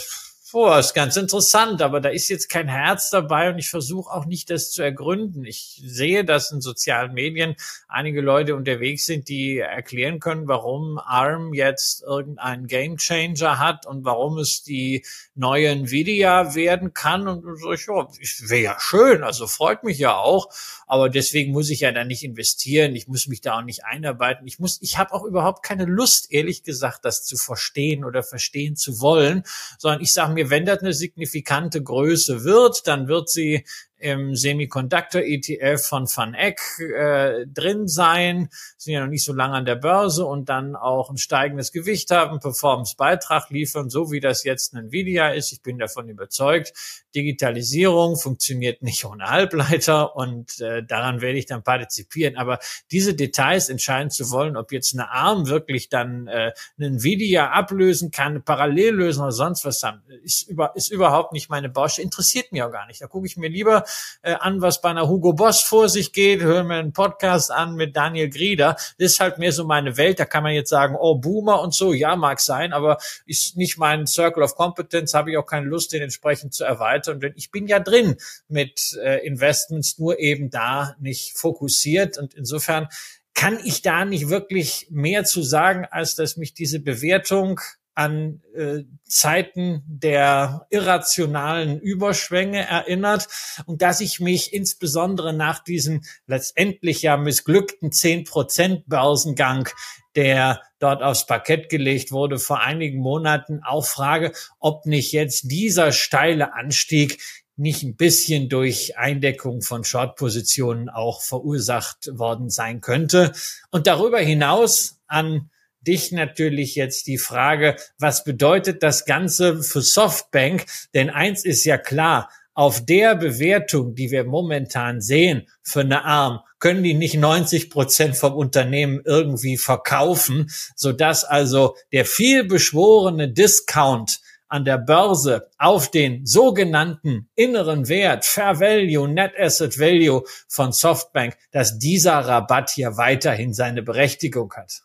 Boah, ist ganz interessant, aber da ist jetzt kein Herz dabei und ich versuche auch nicht, das zu ergründen. Ich sehe, dass in sozialen Medien einige Leute unterwegs sind, die erklären können, warum ARM jetzt irgendeinen Gamechanger hat und warum es die neue Nvidia werden kann. Und so, ja, wäre ja schön, also freut mich ja auch. Aber deswegen muss ich ja da nicht investieren. Ich muss mich da auch nicht einarbeiten. Ich muss, ich habe auch überhaupt keine Lust, ehrlich gesagt, das zu verstehen oder verstehen zu wollen, sondern ich sage mir, wenn das eine signifikante Größe wird, dann wird sie im Semiconductor-ETF von Van Eck äh, drin sein, sind ja noch nicht so lange an der Börse und dann auch ein steigendes Gewicht haben, Performance-Beitrag liefern, so wie das jetzt ein Nvidia ist. Ich bin davon überzeugt. Digitalisierung funktioniert nicht ohne Halbleiter und äh, daran werde ich dann partizipieren. Aber diese Details entscheiden zu wollen, ob jetzt eine ARM wirklich dann äh, eine Nvidia ablösen kann, eine Parallellösung oder sonst was haben, ist, über, ist überhaupt nicht meine Baustelle, interessiert mir auch gar nicht. Da gucke ich mir lieber äh, an, was bei einer Hugo Boss vor sich geht, hören wir einen Podcast an mit Daniel Grieder. Das ist halt mehr so meine Welt. Da kann man jetzt sagen, oh, Boomer und so, ja, mag sein, aber ist nicht mein Circle of Competence, habe ich auch keine Lust, den entsprechend zu erweitern. Denn ich bin ja drin mit äh, Investments, nur eben da nicht fokussiert. Und insofern kann ich da nicht wirklich mehr zu sagen, als dass mich diese Bewertung an äh, Zeiten der irrationalen Überschwänge erinnert und dass ich mich insbesondere nach diesem letztendlich ja missglückten 10% Börsengang, der dort aufs Parkett gelegt wurde vor einigen Monaten, auch frage, ob nicht jetzt dieser steile Anstieg nicht ein bisschen durch Eindeckung von Short-Positionen auch verursacht worden sein könnte. Und darüber hinaus an dich natürlich jetzt die Frage, was bedeutet das Ganze für Softbank? Denn eins ist ja klar, auf der Bewertung, die wir momentan sehen für eine Arm, können die nicht 90 Prozent vom Unternehmen irgendwie verkaufen, so dass also der viel beschworene Discount an der Börse auf den sogenannten inneren Wert, Fair Value, Net Asset Value von Softbank, dass dieser Rabatt hier weiterhin seine Berechtigung hat.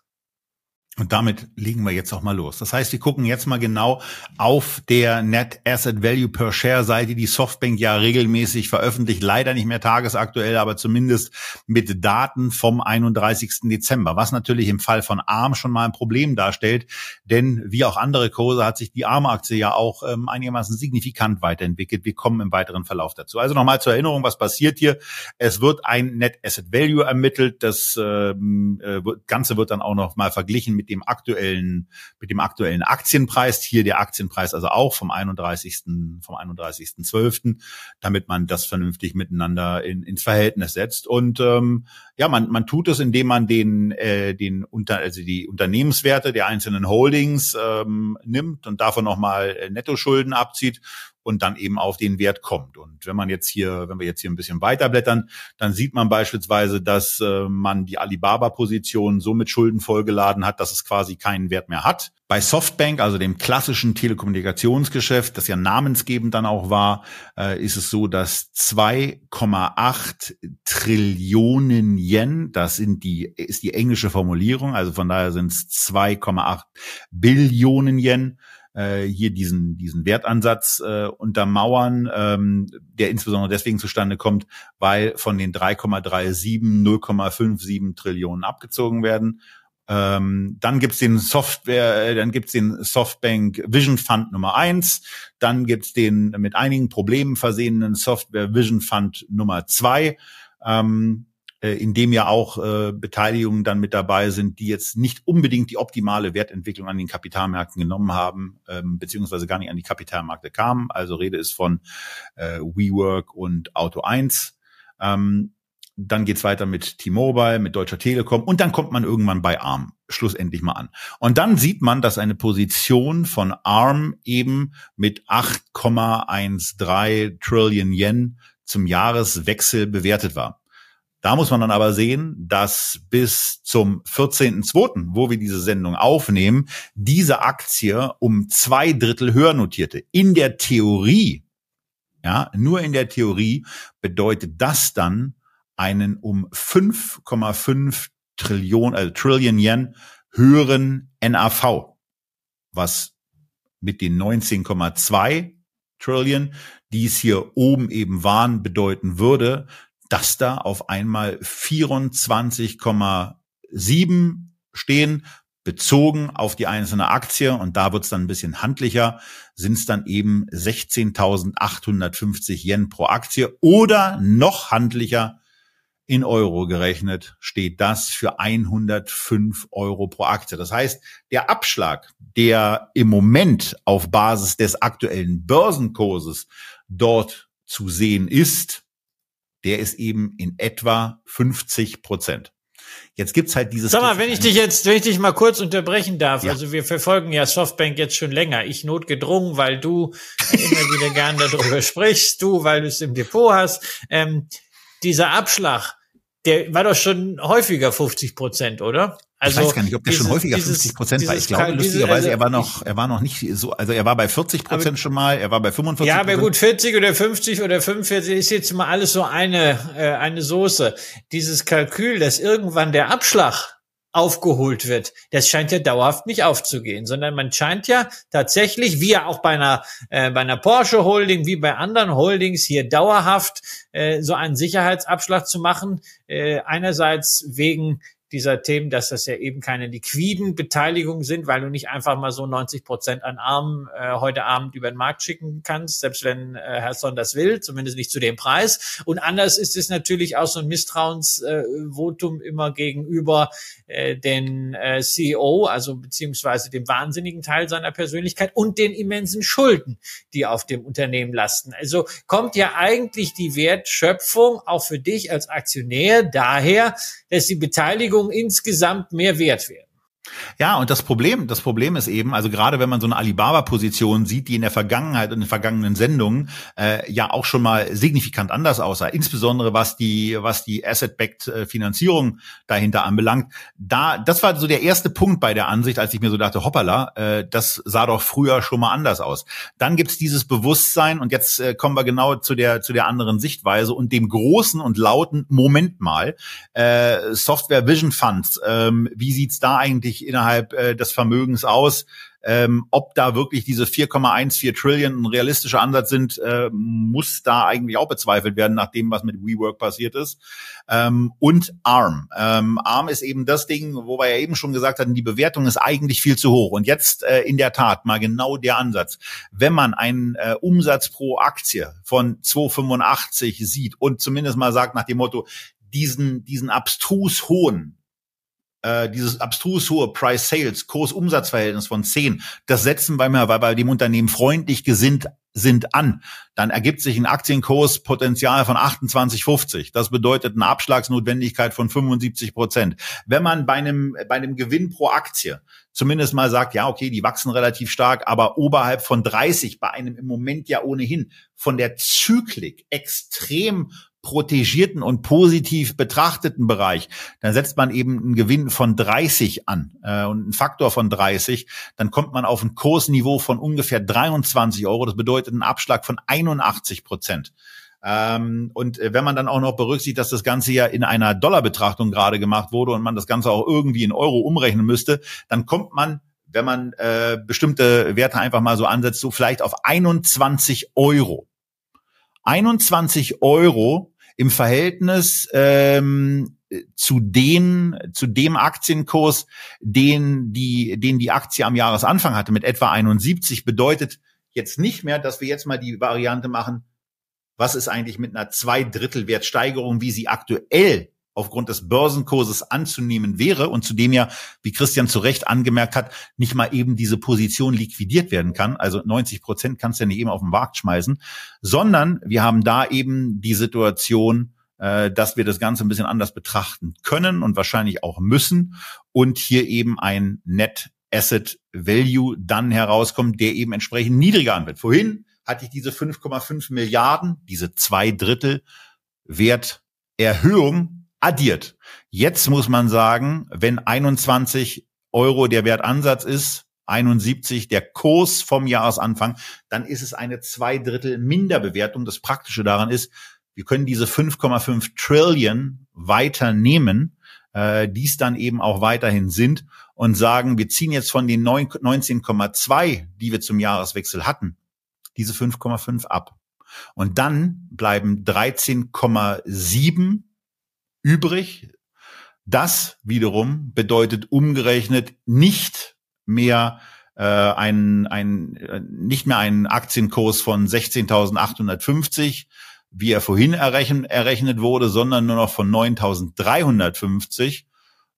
Und damit legen wir jetzt auch mal los. Das heißt, wir gucken jetzt mal genau auf der Net Asset Value per Share Seite, die Softbank ja regelmäßig veröffentlicht, leider nicht mehr tagesaktuell, aber zumindest mit Daten vom 31. Dezember, was natürlich im Fall von ARM schon mal ein Problem darstellt, denn wie auch andere Kurse hat sich die ARM-Aktie ja auch ähm, einigermaßen signifikant weiterentwickelt. Wir kommen im weiteren Verlauf dazu. Also nochmal zur Erinnerung, was passiert hier? Es wird ein Net Asset Value ermittelt. Das ähm, äh, Ganze wird dann auch noch mal verglichen mit dem aktuellen, mit dem aktuellen Aktienpreis. Hier der Aktienpreis also auch vom 31. vom 31.12., damit man das vernünftig miteinander in, ins Verhältnis setzt. Und ähm, ja, man, man tut es, indem man den, äh, den unter, also die Unternehmenswerte der einzelnen Holdings ähm, nimmt und davon nochmal äh, Nettoschulden abzieht und dann eben auf den Wert kommt. Und wenn man jetzt hier, wenn wir jetzt hier ein bisschen weiterblättern, dann sieht man beispielsweise, dass äh, man die Alibaba-Position so mit Schulden vollgeladen hat, dass es quasi keinen Wert mehr hat. Bei Softbank, also dem klassischen Telekommunikationsgeschäft, das ja namensgebend dann auch war, äh, ist es so, dass 2,8 Trillionen Yen, das sind die, ist die englische Formulierung, also von daher sind es 2,8 Billionen Yen, äh, hier diesen, diesen Wertansatz äh, untermauern, ähm, der insbesondere deswegen zustande kommt, weil von den 3,37 0,57 Trillionen abgezogen werden. Ähm, dann gibt's den Software, äh, dann gibt's den Softbank Vision Fund Nummer eins, dann gibt's den mit einigen Problemen versehenen Software Vision Fund Nummer zwei. Ähm, äh, in dem ja auch äh, Beteiligungen dann mit dabei sind, die jetzt nicht unbedingt die optimale Wertentwicklung an den Kapitalmärkten genommen haben, ähm, beziehungsweise gar nicht an die Kapitalmärkte kamen. Also Rede ist von äh, WeWork und Auto 1. Ähm, dann geht's weiter mit T-Mobile, mit Deutscher Telekom und dann kommt man irgendwann bei ARM schlussendlich mal an. Und dann sieht man, dass eine Position von ARM eben mit 8,13 Trillion Yen zum Jahreswechsel bewertet war. Da muss man dann aber sehen, dass bis zum 14.02., wo wir diese Sendung aufnehmen, diese Aktie um zwei Drittel höher notierte. In der Theorie, ja, nur in der Theorie bedeutet das dann einen um 5,5 Trillionen, also Trillion Yen höheren NAV, was mit den 19,2 Trillion, die es hier oben eben waren, bedeuten würde, dass da auf einmal 24,7 stehen, bezogen auf die einzelne Aktie. Und da wird's dann ein bisschen handlicher, sind es dann eben 16.850 Yen pro Aktie oder noch handlicher in Euro gerechnet steht das für 105 Euro pro Aktie. Das heißt, der Abschlag, der im Moment auf Basis des aktuellen Börsenkurses dort zu sehen ist, der ist eben in etwa 50 Prozent. Jetzt gibt's halt dieses. Sag mal, wenn ich dich jetzt, wenn ich dich mal kurz unterbrechen darf, ja. also wir verfolgen ja Softbank jetzt schon länger. Ich notgedrungen, weil du immer wieder gern darüber sprichst, du, weil du es im Depot hast. Ähm, dieser Abschlag, der war doch schon häufiger 50 Prozent, oder? Also ich weiß gar nicht, ob der dieses, schon häufiger 50 Prozent war. Ich glaube, lustigerweise, also, er war noch, er war noch nicht so, also er war bei 40 Prozent schon mal, er war bei 45 Ja, aber gut, 40 oder 50 oder 45 ist jetzt mal alles so eine, äh, eine Soße. Dieses Kalkül, dass irgendwann der Abschlag aufgeholt wird. Das scheint ja dauerhaft nicht aufzugehen, sondern man scheint ja tatsächlich, wie ja auch bei einer, äh, bei einer Porsche Holding, wie bei anderen Holdings, hier dauerhaft äh, so einen Sicherheitsabschlag zu machen. Äh, einerseits wegen dieser Themen, dass das ja eben keine liquiden Beteiligungen sind, weil du nicht einfach mal so 90 Prozent an Armen äh, heute Abend über den Markt schicken kannst, selbst wenn äh, Herr Son das will, zumindest nicht zu dem Preis. Und anders ist es natürlich auch so ein Misstrauensvotum äh, immer gegenüber äh, den äh, CEO, also beziehungsweise dem wahnsinnigen Teil seiner Persönlichkeit und den immensen Schulden, die auf dem Unternehmen lasten. Also kommt ja eigentlich die Wertschöpfung auch für dich als Aktionär daher, dass die Beteiligung insgesamt mehr wert werden. Ja, und das Problem, das Problem ist eben, also gerade wenn man so eine Alibaba-Position sieht, die in der Vergangenheit und in den vergangenen Sendungen äh, ja auch schon mal signifikant anders aussah, insbesondere was die, was die Asset-Backed äh, dahinter anbelangt, da, das war so der erste Punkt bei der Ansicht, als ich mir so dachte, hoppala, äh, das sah doch früher schon mal anders aus. Dann gibt's dieses Bewusstsein und jetzt äh, kommen wir genau zu der, zu der anderen Sichtweise und dem großen und lauten Moment mal, äh, Software Vision Funds, ähm, wie sieht's da eigentlich sich innerhalb äh, des Vermögens aus. Ähm, ob da wirklich diese 4,14 Trillion ein realistischer Ansatz sind, äh, muss da eigentlich auch bezweifelt werden, nach dem, was mit WeWork passiert ist. Ähm, und ARM. Ähm, ARM ist eben das Ding, wo wir ja eben schon gesagt hatten, die Bewertung ist eigentlich viel zu hoch. Und jetzt äh, in der Tat mal genau der Ansatz. Wenn man einen äh, Umsatz pro Aktie von 2,85 sieht und zumindest mal sagt nach dem Motto, diesen, diesen abstrus hohen äh, dieses abstrus hohe Price-Sales, Kurs-Umsatz-Verhältnis von 10, das setzen wir mal, weil bei dem Unternehmen freundlich gesinnt sind an, dann ergibt sich ein Aktienkurspotenzial von 28,50. Das bedeutet eine Abschlagsnotwendigkeit von 75 Prozent. Wenn man bei einem, bei einem Gewinn pro Aktie zumindest mal sagt, ja, okay, die wachsen relativ stark, aber oberhalb von 30 bei einem im Moment ja ohnehin von der Zyklik extrem protegierten und positiv betrachteten Bereich, dann setzt man eben einen Gewinn von 30 an äh, und einen Faktor von 30, dann kommt man auf ein Kursniveau von ungefähr 23 Euro. Das bedeutet einen Abschlag von 81 Prozent. Ähm, und äh, wenn man dann auch noch berücksichtigt, dass das Ganze ja in einer Dollarbetrachtung gerade gemacht wurde und man das Ganze auch irgendwie in Euro umrechnen müsste, dann kommt man wenn man äh, bestimmte Werte einfach mal so ansetzt, so vielleicht auf 21 Euro. 21 Euro im Verhältnis ähm, zu den zu dem Aktienkurs, den die den die Aktie am Jahresanfang hatte mit etwa 71 bedeutet jetzt nicht mehr, dass wir jetzt mal die Variante machen, was ist eigentlich mit einer zwei Drittel Wertsteigerung, wie sie aktuell aufgrund des Börsenkurses anzunehmen wäre und zudem ja, wie Christian zu Recht angemerkt hat, nicht mal eben diese Position liquidiert werden kann. Also 90 Prozent kannst du ja nicht eben auf den Markt schmeißen, sondern wir haben da eben die Situation, äh, dass wir das Ganze ein bisschen anders betrachten können und wahrscheinlich auch müssen und hier eben ein Net Asset Value dann herauskommt, der eben entsprechend niedriger anwirkt. Vorhin hatte ich diese 5,5 Milliarden, diese zwei Drittel Werterhöhung addiert. Jetzt muss man sagen, wenn 21 Euro der Wertansatz ist, 71 der Kurs vom Jahresanfang, dann ist es eine zwei Drittel Minderbewertung. Das Praktische daran ist, wir können diese 5,5 Trillion weiternehmen, äh, dies dann eben auch weiterhin sind und sagen, wir ziehen jetzt von den 19,2, die wir zum Jahreswechsel hatten, diese 5,5 ab. Und dann bleiben 13,7 übrig. Das wiederum bedeutet umgerechnet nicht mehr äh, ein, ein, äh, nicht mehr einen Aktienkurs von 16.850, wie er vorhin errechnen, errechnet wurde, sondern nur noch von 9.350.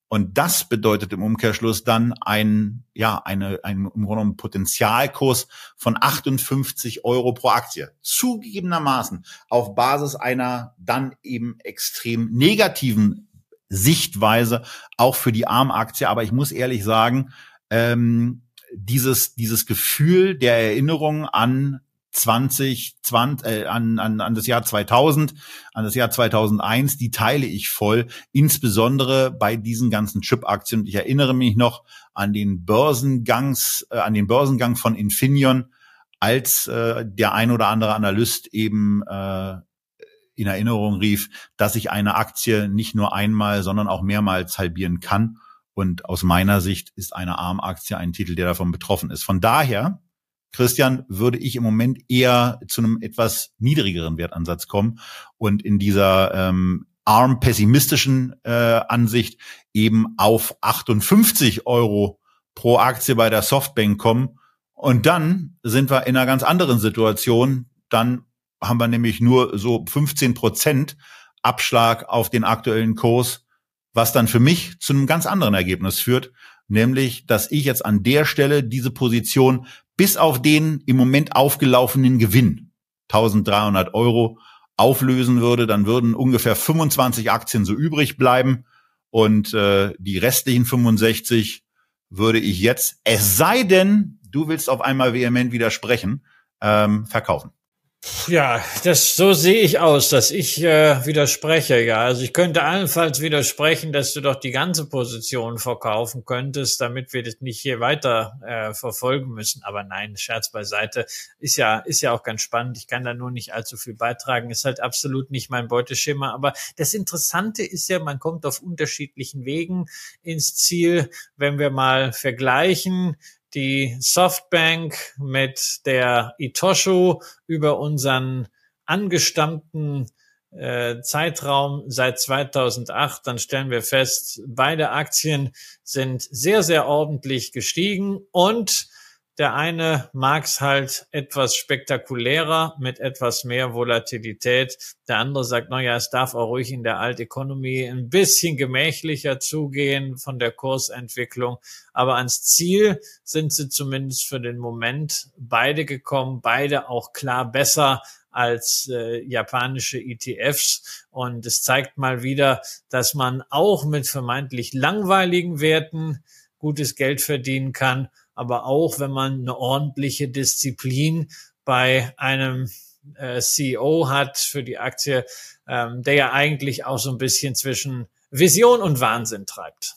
Und das bedeutet im Umkehrschluss dann ein, ja, eine, ein, im Grunde genommen Potenzialkurs von 58 Euro pro Aktie. Zugegebenermaßen auf Basis einer dann eben extrem negativen Sichtweise auch für die Armaktie. Aber ich muss ehrlich sagen, ähm, dieses, dieses Gefühl der Erinnerung an 2020 äh, an, an, an das Jahr 2000, an das Jahr 2001, die teile ich voll, insbesondere bei diesen ganzen Chip-Aktien. Ich erinnere mich noch an den Börsengangs, äh, an den Börsengang von Infineon, als äh, der ein oder andere Analyst eben äh, in Erinnerung rief, dass ich eine Aktie nicht nur einmal, sondern auch mehrmals halbieren kann. Und aus meiner Sicht ist eine ARM-Aktie ein Titel, der davon betroffen ist. Von daher Christian, würde ich im Moment eher zu einem etwas niedrigeren Wertansatz kommen und in dieser ähm, arm pessimistischen äh, Ansicht eben auf 58 Euro pro Aktie bei der Softbank kommen. Und dann sind wir in einer ganz anderen Situation. Dann haben wir nämlich nur so 15 Prozent Abschlag auf den aktuellen Kurs, was dann für mich zu einem ganz anderen Ergebnis führt, nämlich, dass ich jetzt an der Stelle diese Position bis auf den im Moment aufgelaufenen Gewinn 1300 Euro auflösen würde, dann würden ungefähr 25 Aktien so übrig bleiben und äh, die restlichen 65 würde ich jetzt, es sei denn, du willst auf einmal vehement widersprechen, ähm, verkaufen. Ja, das so sehe ich aus, dass ich äh, widerspreche. Ja, also ich könnte allenfalls widersprechen, dass du doch die ganze Position verkaufen könntest, damit wir das nicht hier weiter äh, verfolgen müssen. Aber nein, Scherz beiseite, ist ja ist ja auch ganz spannend. Ich kann da nur nicht allzu viel beitragen. Ist halt absolut nicht mein Beuteschema. Aber das Interessante ist ja, man kommt auf unterschiedlichen Wegen ins Ziel, wenn wir mal vergleichen die Softbank mit der Itosho über unseren angestammten äh, Zeitraum seit 2008, dann stellen wir fest, beide Aktien sind sehr, sehr ordentlich gestiegen. Und der eine mag es halt etwas spektakulärer mit etwas mehr Volatilität. Der andere sagt, naja, es darf auch ruhig in der Alt Economy ein bisschen gemächlicher zugehen von der Kursentwicklung. Aber ans Ziel sind sie zumindest für den Moment beide gekommen, beide auch klar besser als äh, japanische ETFs. Und es zeigt mal wieder, dass man auch mit vermeintlich langweiligen Werten gutes Geld verdienen kann aber auch wenn man eine ordentliche Disziplin bei einem äh, CEO hat für die Aktie, ähm, der ja eigentlich auch so ein bisschen zwischen Vision und Wahnsinn treibt.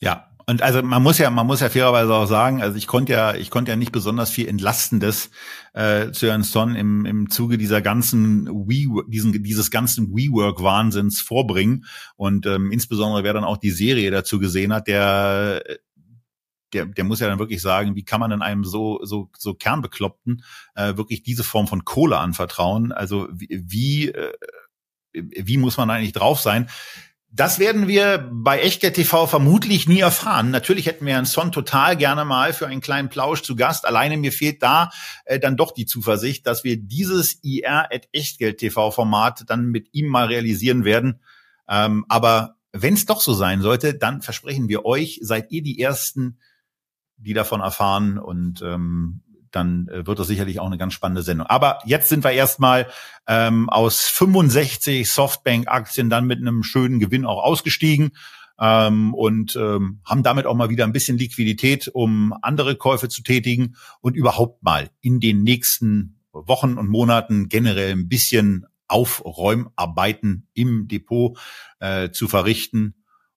Ja, und also man muss ja, man muss ja fairerweise auch sagen, also ich konnte ja, ich konnte ja nicht besonders viel Entlastendes äh, zu Ernst Son im, im Zuge dieser ganzen We, diesen, dieses ganzen WeWork-Wahnsinns vorbringen. Und ähm, insbesondere wer dann auch die Serie dazu gesehen hat, der der, der muss ja dann wirklich sagen, wie kann man denn einem so, so, so Kernbekloppten äh, wirklich diese Form von Kohle anvertrauen? Also wie, wie, äh, wie muss man eigentlich drauf sein? Das werden wir bei Echtgeld TV vermutlich nie erfahren. Natürlich hätten wir Herrn Son total gerne mal für einen kleinen Plausch zu Gast. Alleine mir fehlt da äh, dann doch die Zuversicht, dass wir dieses IR at Echtgeld TV Format dann mit ihm mal realisieren werden. Ähm, aber wenn es doch so sein sollte, dann versprechen wir euch, seid ihr die ersten, die davon erfahren und ähm, dann äh, wird das sicherlich auch eine ganz spannende Sendung. Aber jetzt sind wir erstmal ähm, aus 65 Softbank-Aktien dann mit einem schönen Gewinn auch ausgestiegen ähm, und ähm, haben damit auch mal wieder ein bisschen Liquidität, um andere Käufe zu tätigen und überhaupt mal in den nächsten Wochen und Monaten generell ein bisschen Aufräumarbeiten im Depot äh, zu verrichten.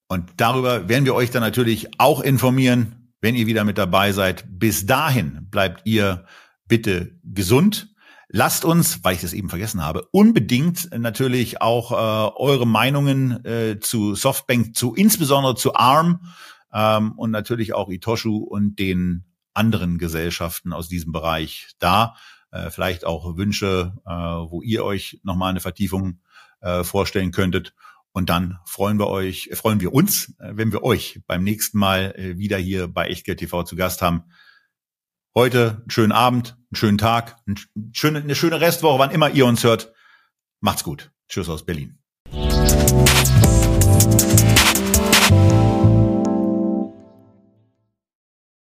Und darüber werden wir euch dann natürlich auch informieren wenn ihr wieder mit dabei seid. Bis dahin bleibt ihr bitte gesund. Lasst uns, weil ich das eben vergessen habe, unbedingt natürlich auch äh, eure Meinungen äh, zu Softbank, zu insbesondere zu ARM ähm, und natürlich auch Itoshu und den anderen Gesellschaften aus diesem Bereich da. Äh, vielleicht auch Wünsche, äh, wo ihr euch nochmal eine Vertiefung äh, vorstellen könntet. Und dann freuen wir euch, freuen wir uns, äh, wenn wir euch beim nächsten Mal äh, wieder hier bei Echtgeld TV zu Gast haben. Heute einen schönen Abend, einen schönen Tag, eine schöne, eine schöne Restwoche, wann immer ihr uns hört. Macht's gut. Tschüss aus Berlin.